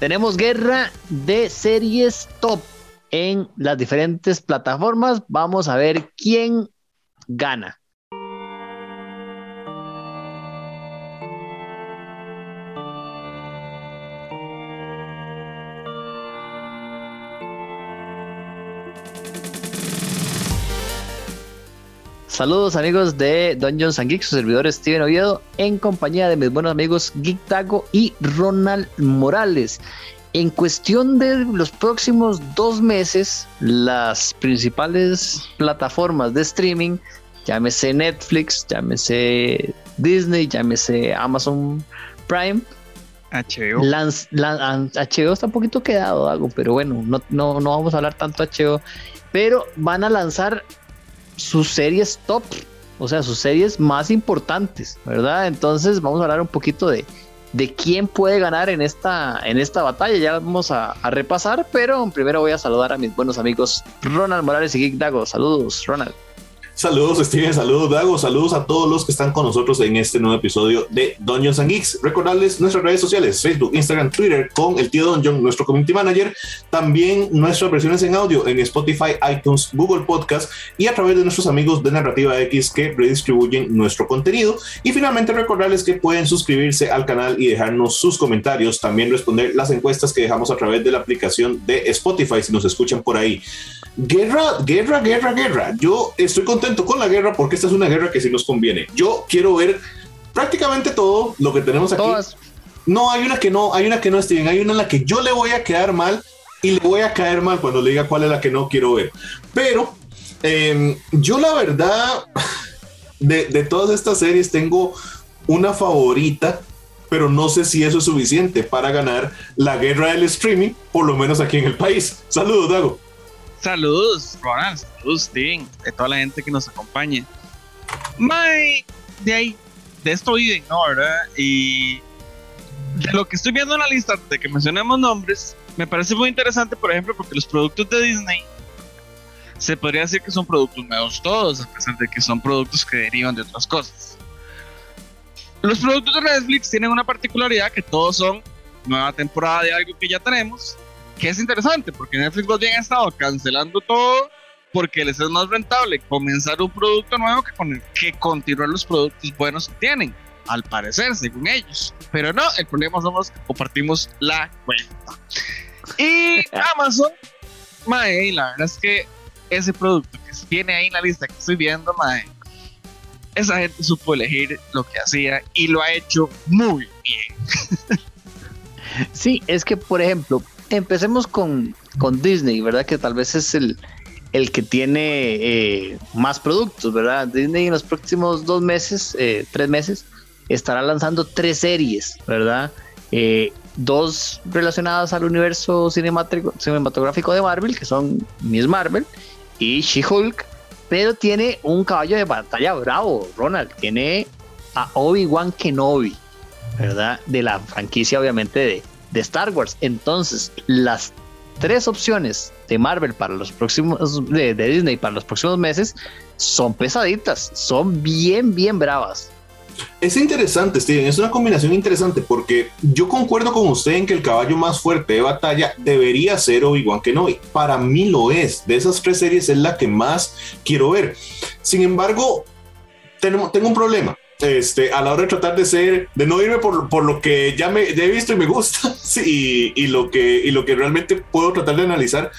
tenemos guerra de series top en las diferentes plataformas. Vamos a ver quién gana. Saludos amigos de Dungeons and Geeks, su servidor Steven Oviedo, en compañía de mis buenos amigos Geek Tago y Ronald Morales. En cuestión de los próximos dos meses, las principales plataformas de streaming, llámese Netflix, llámese Disney, llámese Amazon Prime, HBO. HBO está un poquito quedado, algo, pero bueno, no, no, no vamos a hablar tanto HBO, pero van a lanzar sus series top, o sea, sus series más importantes, ¿verdad? Entonces vamos a hablar un poquito de, de quién puede ganar en esta, en esta batalla. Ya vamos a, a, repasar, pero primero voy a saludar a mis buenos amigos Ronald Morales y Geek Dago. Saludos, Ronald. Saludos Steven, saludos Dago, saludos a todos los que están con nosotros en este nuevo episodio de Dungeons and Geeks. Recordarles nuestras redes sociales, Facebook, Instagram, Twitter, con el tío Dungeon, nuestro community manager. También nuestras versiones en audio en Spotify, iTunes, Google Podcast y a través de nuestros amigos de Narrativa X que redistribuyen nuestro contenido. Y finalmente recordarles que pueden suscribirse al canal y dejarnos sus comentarios. También responder las encuestas que dejamos a través de la aplicación de Spotify si nos escuchan por ahí. Guerra, guerra, guerra, guerra. Yo estoy contento con la guerra porque esta es una guerra que sí nos conviene. Yo quiero ver prácticamente todo lo que tenemos aquí. No, hay una que no, hay una que no, esté bien. Hay una en la que yo le voy a quedar mal y le voy a caer mal cuando le diga cuál es la que no quiero ver. Pero em, yo la verdad, de, de todas estas series tengo una favorita pero no sé si eso es suficiente para ganar la guerra del streaming, por lo menos aquí en el país. Saludos, Dago. Saludos, Ronald. Saludos, Steven. De toda la gente que nos acompaña. Mae, de ahí, de esto viven, ¿no? ¿Verdad? Y de lo que estoy viendo en la lista, de que mencionemos nombres, me parece muy interesante, por ejemplo, porque los productos de Disney se podría decir que son productos nuevos todos, a pesar de que son productos que derivan de otras cosas. Los productos de Netflix tienen una particularidad que todos son nueva temporada de algo que ya tenemos que es interesante porque Netflix más bien ha estado cancelando todo porque les es más rentable comenzar un producto nuevo que, con que continuar los productos buenos que tienen, al parecer, según ellos. Pero no, el problema somos que compartimos la cuenta. Y Amazon, mae, la verdad es que ese producto que tiene ahí en la lista que estoy viendo, mae, esa gente supo elegir lo que hacía y lo ha hecho muy bien. Sí, es que, por ejemplo, empecemos con, con Disney, ¿verdad? Que tal vez es el, el que tiene eh, más productos, ¿verdad? Disney en los próximos dos meses, eh, tres meses, estará lanzando tres series, ¿verdad? Eh, dos relacionadas al universo cinematográfico de Marvel, que son Miss Marvel y She-Hulk, pero tiene un caballo de batalla bravo, Ronald, tiene a Obi-Wan Kenobi, ¿verdad? De la franquicia, obviamente, de, de Star Wars. Entonces, las tres opciones de Marvel para los próximos, de, Disney para los próximos meses, son pesaditas, son bien, bien bravas. Es interesante, Steven, es una combinación interesante porque yo concuerdo con usted en que el caballo más fuerte de batalla debería ser Obi-Wan Kenobi. Para mí lo es. De esas tres series es la que más quiero ver. Sin embargo, tengo, tengo un problema este, a la hora de tratar de ser, de no irme por, por lo que ya, me, he visto y me gusta, sí, y, lo que, y lo que realmente puedo tratar de analizar,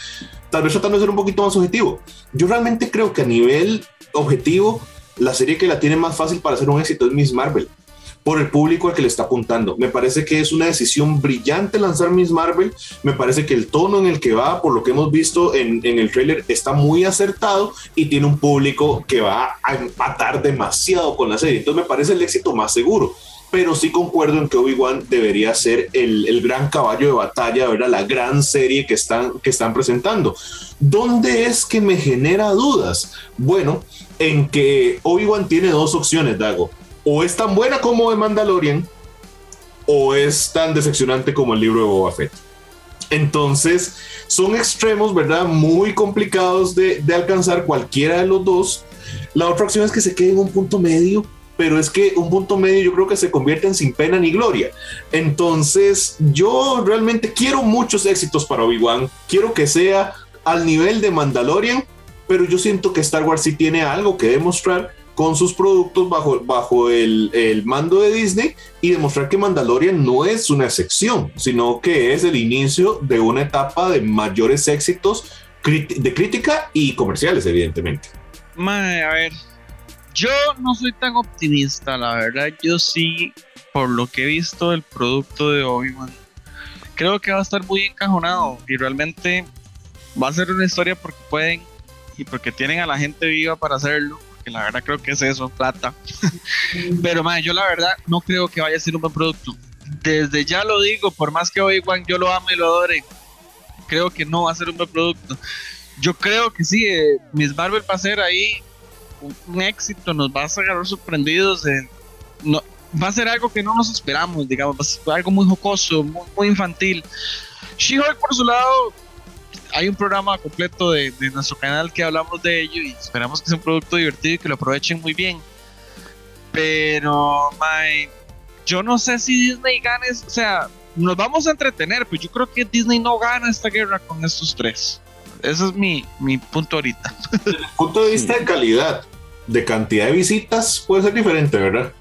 tal vez tratando de ser un poquito más objetivo. Yo realmente creo que a nivel objetivo, la serie que la tiene más fácil para hacer un éxito es Miss Marvel por el público al que le está apuntando. Me parece que es una decisión brillante lanzar Miss Marvel. Me parece que el tono en el que va, por lo que hemos visto en, el trailer, está muy acertado y tiene un público que va a empatar demasiado con la serie. Entonces me parece el éxito más seguro pero sí concuerdo en que Obi-Wan debería ser el, el, gran caballo de batalla, ¿verdad? la gran serie que están, que están presentando. ¿Dónde es que me genera dudas? Bueno, en que Obi-Wan tiene dos opciones, Dago o es tan buena como The Mandalorian o es tan decepcionante como el libro de Boba Fett. Entonces, son extremos, ¿verdad? Muy complicados de, alcanzar cualquiera de los dos. La otra opción es que se quede en un punto medio, pero es que un punto medio yo creo que se convierte en sin pena ni gloria. Entonces, yo realmente quiero muchos éxitos para Obi-Wan, quiero que sea al nivel de Mandalorian, pero yo siento que Star Wars sí tiene algo que demostrar con sus productos bajo, bajo el, el, mando de Disney y demostrar que Mandalorian no es una excepción, sino que es el inicio de una etapa de mayores éxitos de crítica y comerciales, evidentemente. Mae, a ver, yo no soy tan optimista, la verdad. Yo sí, por lo que he visto del producto de Obi-Wan, creo que va a estar muy encajonado y realmente va a ser una historia porque pueden y porque tienen a la gente viva para hacerlo. Que la verdad creo que es eso, plata. Pero mae, yo la verdad no creo que vaya a ser un buen producto. Desde ya lo digo, por más que Obi-Wan yo lo amo y lo adore, creo que no va a ser un buen producto. Yo creo que sí, eh, Miss Marvel va a ser ahí un, éxito, nos va a sacar sorprendidos. no, va a ser algo que no nos esperamos, digamos, va a ser algo muy jocoso, muy, infantil. She-Hulk, por su lado, hay un programa completo de, nuestro canal que hablamos de ello y esperamos que sea un producto divertido y que lo aprovechen muy bien. Pero, my, yo no sé si Disney gane, o sea, nos vamos a entretener, pero yo creo que Disney no gana esta guerra con estos tres. Ese es mi, mi punto ahorita. punto de vista de calidad, de cantidad de visitas, puede ser diferente, ¿verdad?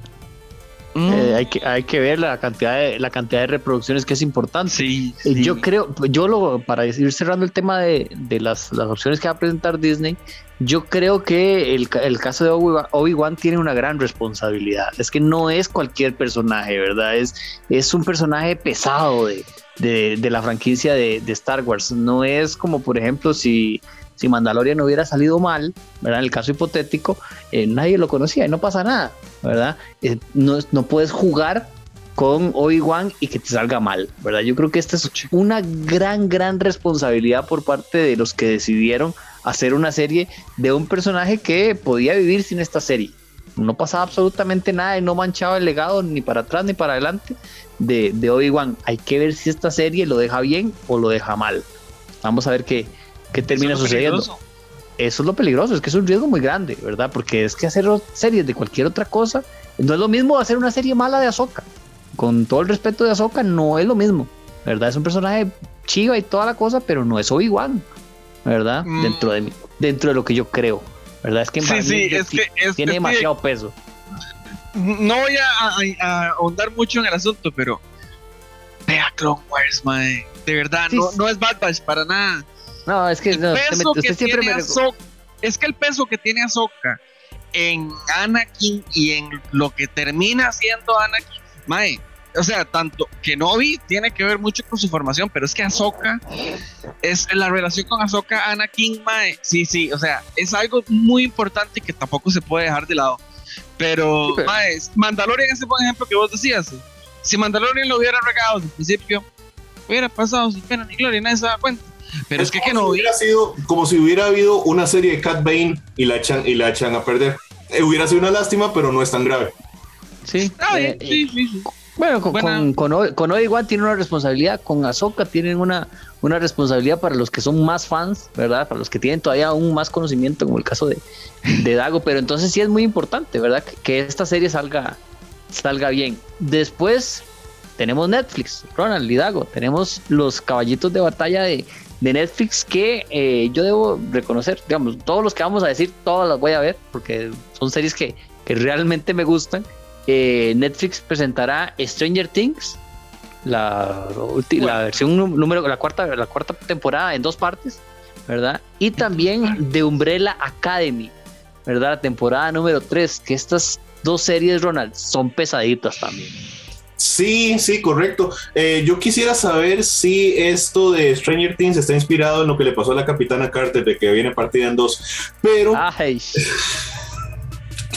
Mm. Eh, hay, que, hay que ver la cantidad de la cantidad de reproducciones que es importante. Sí, eh, Yo creo, yo lo para ir cerrando el tema de, de las, las, opciones que va a presentar Disney, yo creo que el, el caso de Obi-Wan tiene una gran responsabilidad. Es que no es cualquier personaje, ¿verdad? Es, es un personaje pesado de, de, de la franquicia de Star Wars. No es como, por ejemplo, si si Mandalorian no hubiera salido mal, ¿verdad? En el caso hipotético, eh, nadie lo conocía y no pasa nada, ¿verdad? Eh, no, no puedes jugar con Obi-Wan y que te salga mal, ¿verdad? Yo creo que esta es una gran, gran responsabilidad por parte de los que decidieron hacer una serie de un personaje que podía vivir sin esta serie. No pasaba absolutamente nada y no manchaba el legado ni para atrás ni para adelante de, de Obi-Wan. Hay que ver si esta serie lo deja bien o lo deja mal. Vamos a ver qué, ¿Qué termina sucediendo? Eso es lo peligroso, es que es un riesgo muy grande, ¿verdad? Porque es que hacer series de cualquier otra cosa no es lo mismo hacer una serie mala de Ahsoka. Con todo el respeto de Ahsoka, no es lo mismo, ¿verdad? Es un personaje chiva y toda la cosa, pero no es Obi-Wan, ¿verdad? Mm. Dentro, de, dentro de lo que yo creo, ¿verdad? Es que, sí, sí, es que tiene demasiado peso. No voy a, ahondar mucho en el asunto, pero vea Clone Wars, man. De verdad, no, no es Bad Batch para nada. No, es que, usted, siempre me... es que el peso que tiene Ahsoka en Anakin y en lo que termina siendo Anakin, mae, o sea, tanto que Novi tiene que ver mucho con su formación, pero es que Ahsoka es la relación con Ahsoka Anakin, mae, sí, sí, o sea, es algo muy importante que tampoco se puede dejar de lado. Pero, mae, Mandalorian ese buen ejemplo que vos decías. Si Mandalorian lo hubiera regado desde el principio, hubiera pasado sin pena ni gloria, nadie se da cuenta. Pero es, que, que no hubiera sido como si hubiera habido una serie de Cat Bane y la echan, y la echan a perder. Eh, hubiera sido una lástima, pero no es tan grave. Sí. Eh, eh, bueno, con, con, con, con Obi-Wan tiene una responsabilidad, con Ahsoka tienen una, una responsabilidad para los que son más fans, ¿verdad? Para los que tienen todavía aún más conocimiento, como el caso de, de Dago, pero entonces sí es muy importante, ¿verdad? Que, que, esta serie salga, salga bien. Después tenemos Netflix, Ronald y Dago, tenemos los caballitos de batalla de, de Netflix que eh, yo debo reconocer, digamos, todos los que vamos a decir, todas las voy a ver, porque son series que, que realmente me gustan. Eh, Netflix presentará Stranger Things, la, la versión número, la cuarta, la cuarta temporada en dos partes, ¿verdad? Y también de Umbrella Academy, ¿verdad? La temporada número 3, que estas dos series, Ronald, son pesaditas también. Sí, sí, correcto. Eh, yo quisiera saber si esto de Stranger Things está inspirado en lo que le pasó a la capitana Carter de que viene partida en dos, pero...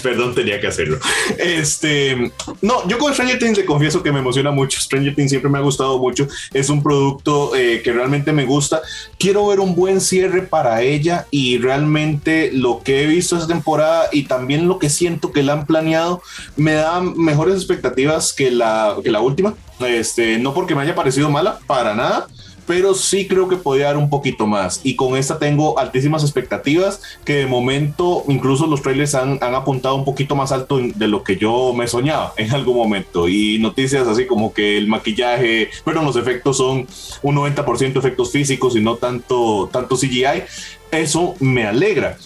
Perdón, tenía que hacerlo. Este, no, yo con Stranger Things le confieso que me emociona mucho. Stranger Things siempre me ha gustado mucho. Es un producto eh, que realmente me gusta. Quiero ver un buen cierre para ella y realmente lo que he visto esta temporada y también lo que siento que la han planeado me da mejores expectativas que la, que la última. Este, no porque me haya parecido mala, para nada pero sí creo que podía dar un poquito más. Y con esta tengo altísimas expectativas que de momento incluso los trailers han, han apuntado un poquito más alto de lo que yo me soñaba en algún momento. Y noticias así como que el maquillaje, pero los efectos son un 90% efectos físicos y no tanto, tanto CGI. Eso me alegra.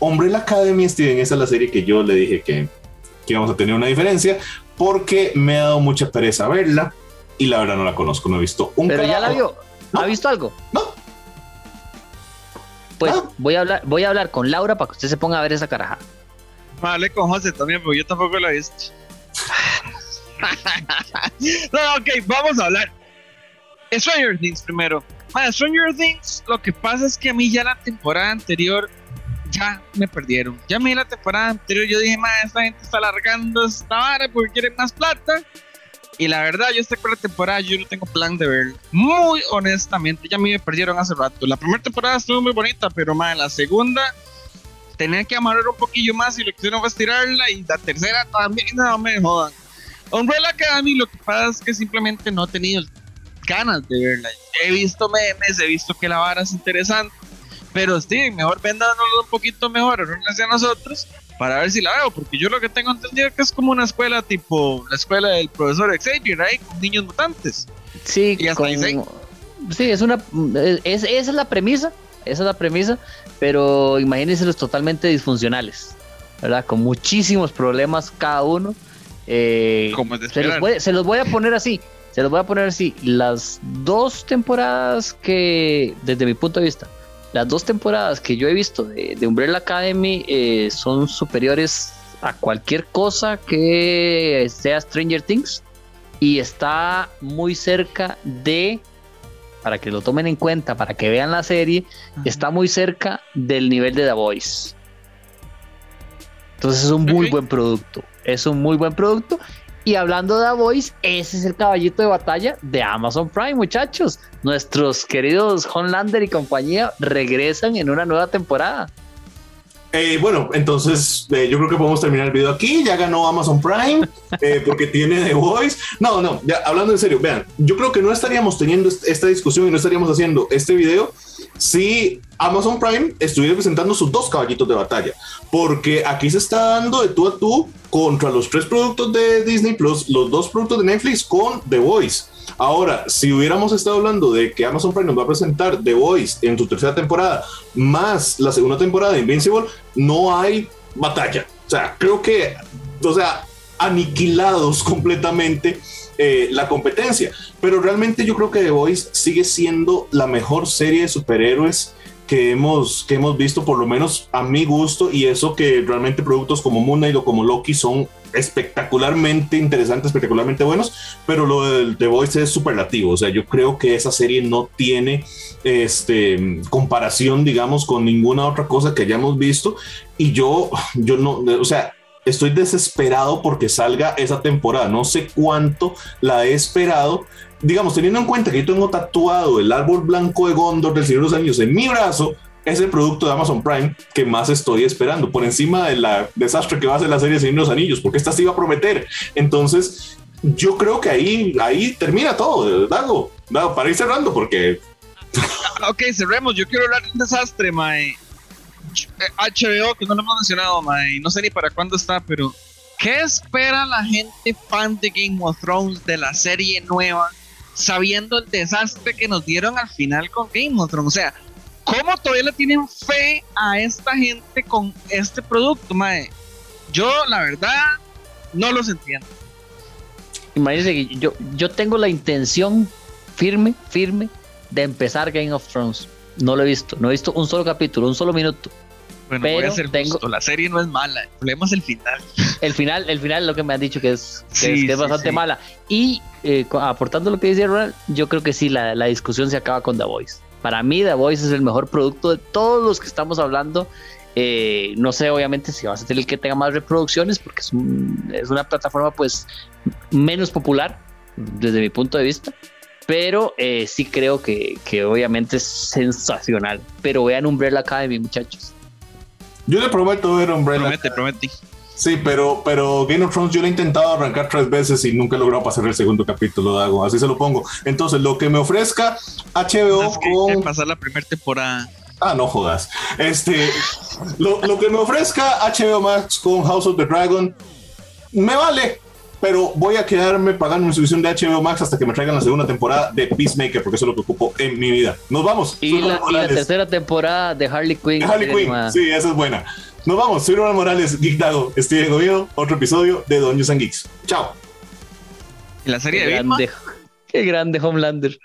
Umbrella Academy, Steven, esa es la serie que yo le dije que, que íbamos a tener una diferencia porque me ha dado mucha pereza verla y la verdad no la conozco, no he visto un Pero ya la vio. ¿Ha visto algo? No. Pues voy a hablar, voy a hablar con Laura para que usted se ponga a ver esa caraja. Vale, con José también, porque yo tampoco la he visto. no, ok, vamos a hablar. Stranger Things primero. Stranger Things, lo que pasa es que a mí ya la temporada anterior ya me perdieron. Ya me la temporada anterior, yo dije, más esta gente está alargando esta vara porque quieren más plata. Y la verdad, yo esta la temporada yo no tengo plan de ver. Muy honestamente, ya a mí me perdieron hace rato. La primera temporada estuvo muy bonita, pero más la segunda tenía que amarrar un poquillo más y lo que hicieron fue estirarla. Y la tercera también, no me jodan. Umbrella Academy, lo que pasa es que simplemente no he tenido ganas de verla. He visto memes, he visto que la vara es interesante. Pero sí, mejor véndanos un poquito mejor hacia nosotros para ver si la veo, porque yo lo que tengo entendido es que es como una escuela tipo la escuela del profesor Xavier, ahí con niños mutantes. Sí, sí, es una es, esa es la premisa, esa es la premisa, pero imagínense los totalmente disfuncionales, ¿verdad? Con muchísimos problemas cada uno. Eh, se, los voy, se los voy a poner así, se los voy a poner así. Las dos temporadas que, desde mi punto de vista, las dos temporadas que yo he visto de, Umbrella Academy eh, son superiores a cualquier cosa que sea Stranger Things. Y está muy cerca de, para que lo tomen en cuenta, para que vean la serie, está muy cerca del nivel de The Voice. Entonces es un muy buen producto, es un muy buen producto y hablando de The Voice, ese es el caballito de batalla de Amazon Prime, muchachos. Nuestros queridos Homelander y compañía regresan en una nueva temporada. Eh, bueno, entonces eh, yo creo que podemos terminar el video aquí. Ya ganó Amazon Prime eh, porque tiene The Voice. No, no, ya hablando en serio, vean, yo creo que no estaríamos teniendo esta discusión y no estaríamos haciendo este video si Amazon Prime estuviera presentando sus dos caballitos de batalla, porque aquí se está dando de tú a tú contra los tres productos de Disney Plus, los dos productos de Netflix con The Voice. Ahora, si hubiéramos estado hablando de que Amazon Prime nos va a presentar The Voice en su tercera temporada, más la segunda temporada de Invincible, no hay batalla. O sea, creo que, o sea, aniquilados completamente eh, la competencia. Pero realmente yo creo que The Voice sigue siendo la mejor serie de superhéroes que hemos, que hemos visto, por lo menos a mi gusto, y eso que realmente productos como Moon Knight o como Loki son espectacularmente interesantes, espectacularmente buenos, pero lo del The Voice es superlativo, o sea, yo creo que esa serie no tiene este, comparación, digamos, con ninguna otra cosa que hayamos visto, y yo, yo no, o sea, estoy desesperado porque salga esa temporada. No sé cuánto la he esperado. Digamos, teniendo en cuenta que yo tengo tatuado el árbol blanco de Gondor del Señor de los Años en mi brazo, es el producto de Amazon Prime que más estoy esperando, por encima de la desastre que va a ser la serie Señor de los Anillos, porque esta se iba a prometer. Entonces, yo creo que ahí, ahí termina todo, Dago. para ir cerrando, porque. ok, cerremos. Yo quiero hablar de un desastre, Mae. HBO, que no lo hemos mencionado, mae, no sé ni para cuándo está, pero ¿qué espera la gente fan de Game of Thrones de la serie nueva, sabiendo el desastre que nos dieron al final con Game of Thrones? O sea, ¿cómo todavía le tienen fe a esta gente con este producto, mae? Yo, la verdad, no los entiendo. Imagínense que yo, yo tengo la intención firme, firme, de empezar Game of Thrones. No lo he visto, no he visto un solo capítulo, un solo minuto. Bueno, pero voy a ser tengo... la serie no es mala, el problema es el final. El final, el final es lo que me han dicho que es, que es, bastante mala. Y eh, aportando lo que dice Ronald, yo creo que sí, la, la, discusión se acaba con The Voice. Para mí, The Voice es el mejor producto de todos los que estamos hablando. Eh, no sé, obviamente, si vas a tener el que tenga más reproducciones, porque es, es una plataforma pues menos popular desde mi punto de vista pero eh, sí creo que, que, obviamente es sensacional. Pero vean Umbrella Academy, muchachos. Yo le prometo ver Umbrella. Promete, prometí. Sí, pero, pero Game of Thrones yo lo he intentado arrancar tres veces y nunca he logrado pasar el segundo capítulo, Dago. Así se lo pongo. Entonces, lo que me ofrezca HBO Es que con. que pasar la primera temporada. Ah, no jodas. Este, lo, lo que me ofrezca HBO Max con House of the Dragon me vale, pero voy a quedarme pagando mi suscripción de HBO Max hasta que me traigan la segunda temporada de Peacemaker, porque eso es lo que ocupo en mi vida. Nos vamos. Y la, y tercera temporada de Harley Quinn. Harley serie Quinn, sí, esa es buena. Nos vamos. Soy Ronald Morales, Geek Dago, Steven Gobierno, otro episodio de Doños and Geeks. Chao. Y la serie Qué de Vilma. grande, qué grande Homelander.